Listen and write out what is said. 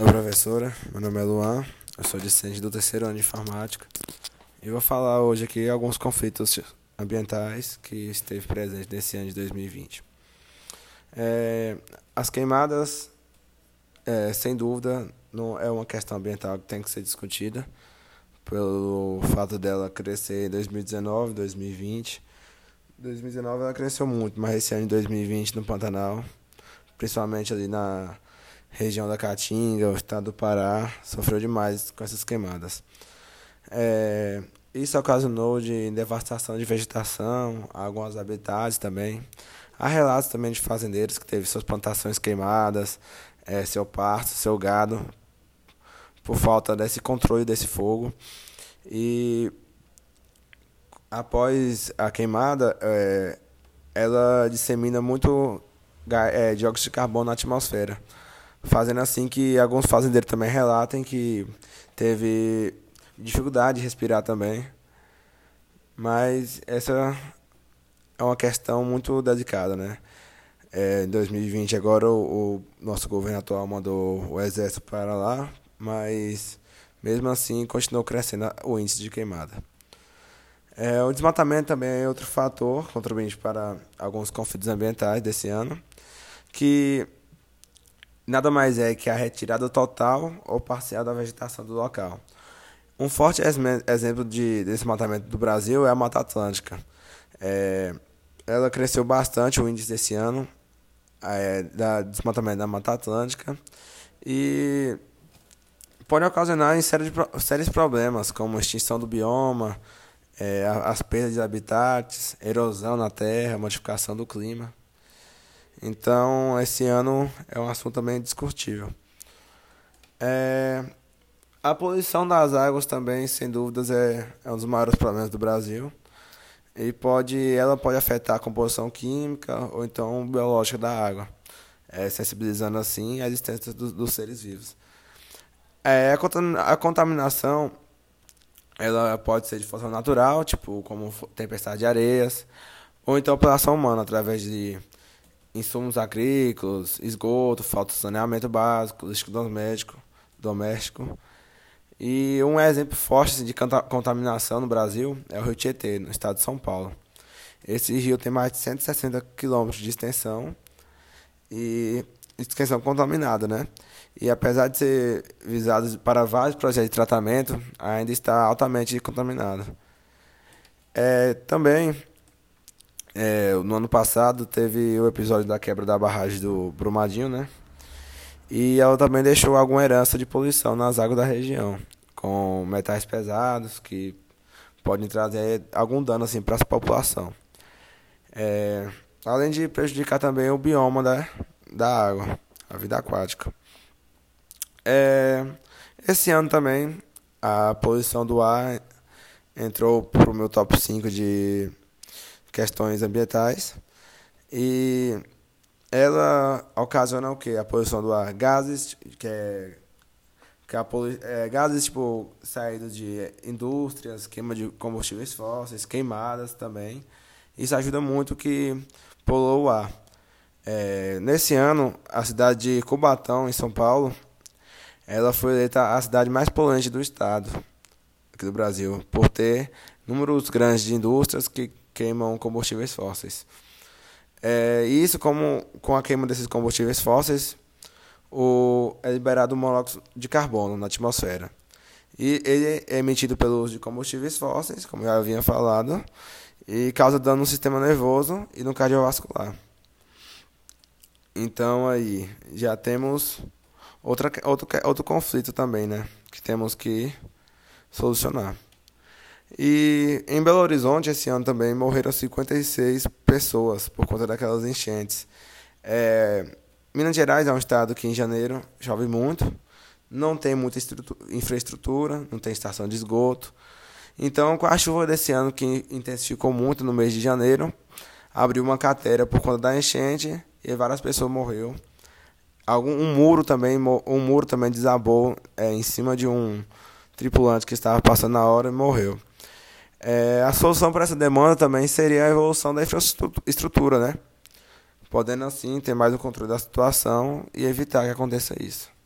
Oi, professora. Meu nome é Luan. Eu sou discente do terceiro ano de informática. E vou falar hoje aqui alguns conflitos ambientais que esteve presente nesse ano de 2020. É, as queimadas, é, sem dúvida, não é uma questão ambiental que tem que ser discutida pelo fato dela crescer em 2019, 2020. 2019 ela cresceu muito, mas esse ano de 2020 no Pantanal, principalmente ali na região da Caatinga, o estado do Pará, sofreu demais com essas queimadas. É, isso ocasionou de devastação de vegetação, alguns habitats também. Há relatos também de fazendeiros que teve suas plantações queimadas, é, seu pasto, seu gado, por falta desse controle desse fogo. E após a queimada, é, ela dissemina muito é, dióxido de carbono na atmosfera, fazendo assim que alguns fazendeiros também relatem que teve dificuldade de respirar também. Mas essa é uma questão muito delicada, né? É, em 2020 agora o, o, nosso governo atual mandou o exército para lá, mas mesmo assim continuou crescendo o índice de queimada. É, o desmatamento também é outro fator contribuinte para alguns conflitos ambientais desse ano, que nada mais é que a retirada total ou parcial da vegetação do local. Um forte exemplo de desmatamento do Brasil é a Mata Atlântica. É, ela cresceu bastante o índice desse ano, é, da desmatamento da Mata Atlântica, e pode ocasionar em série de, sérios problemas, como extinção do bioma, é, as perdas de habitats, erosão na terra, modificação do clima. Então, esse ano é um assunto também discutível. É, a poluição das águas também, sem dúvidas, é, é um dos maiores problemas do Brasil. E pode, ela pode afetar a composição química ou então biológica da água, é, sensibilizando assim a existência do, dos seres vivos. É, a contaminação ela pode ser de forma natural, tipo como tempestade de areias, ou então pela ação humana, através de insumos agrícolas, esgoto, falta de saneamento básico, lixo doméstico, doméstico. E um exemplo forte assim, de contaminação no Brasil é o Rio Tietê, no estado de São Paulo. Esse rio tem mais de 160 quilômetros de extensão e extensão contaminada, né? E apesar de ser visado para vários projetos de tratamento, ainda está altamente contaminado. É, também, é, no ano passado, teve o episódio da quebra da barragem do Brumadinho, né? E ela também deixou alguma herança de poluição nas águas da região, com metais pesados que podem trazer algum dano assim, para a população. É, além de prejudicar também o bioma da, da água, a vida aquática. É, esse ano também a poluição do ar entrou para o meu top 5 de questões ambientais e ela ocasiona o que? A poluição do ar, gases que é, que polu é, gases tipo saídos de indústrias, queima de combustíveis fósseis, queimadas também. Isso ajuda muito que polua o ar. É, nesse ano, a cidade de Cubatão, em São Paulo, ela foi eleita a cidade mais poluente do estado, aqui do Brasil, por ter números grandes de indústrias que queimam combustíveis fósseis. É, isso, como com a queima desses combustíveis fósseis, o, é liberado o monóxido de carbono na atmosfera. E ele é emitido pelo uso de combustíveis fósseis, como já havia falado, e causa dano no sistema nervoso e no cardiovascular. Então aí já temos outra, outro, outro conflito também, né? Que temos que solucionar. E em Belo Horizonte, esse ano também, morreram 56 pessoas por conta daquelas enchentes. É, Minas Gerais é um estado que em janeiro chove muito, não tem muita infraestrutura, não tem estação de esgoto. Então, com a chuva desse ano, que intensificou muito no mês de janeiro, abriu uma cratera por conta da enchente e várias pessoas morreram algum um muro também um muro também desabou é, em cima de um tripulante que estava passando na hora e morreu é, a solução para essa demanda também seria a evolução da infraestrutura né? Podendo assim ter mais o controle da situação e evitar que aconteça isso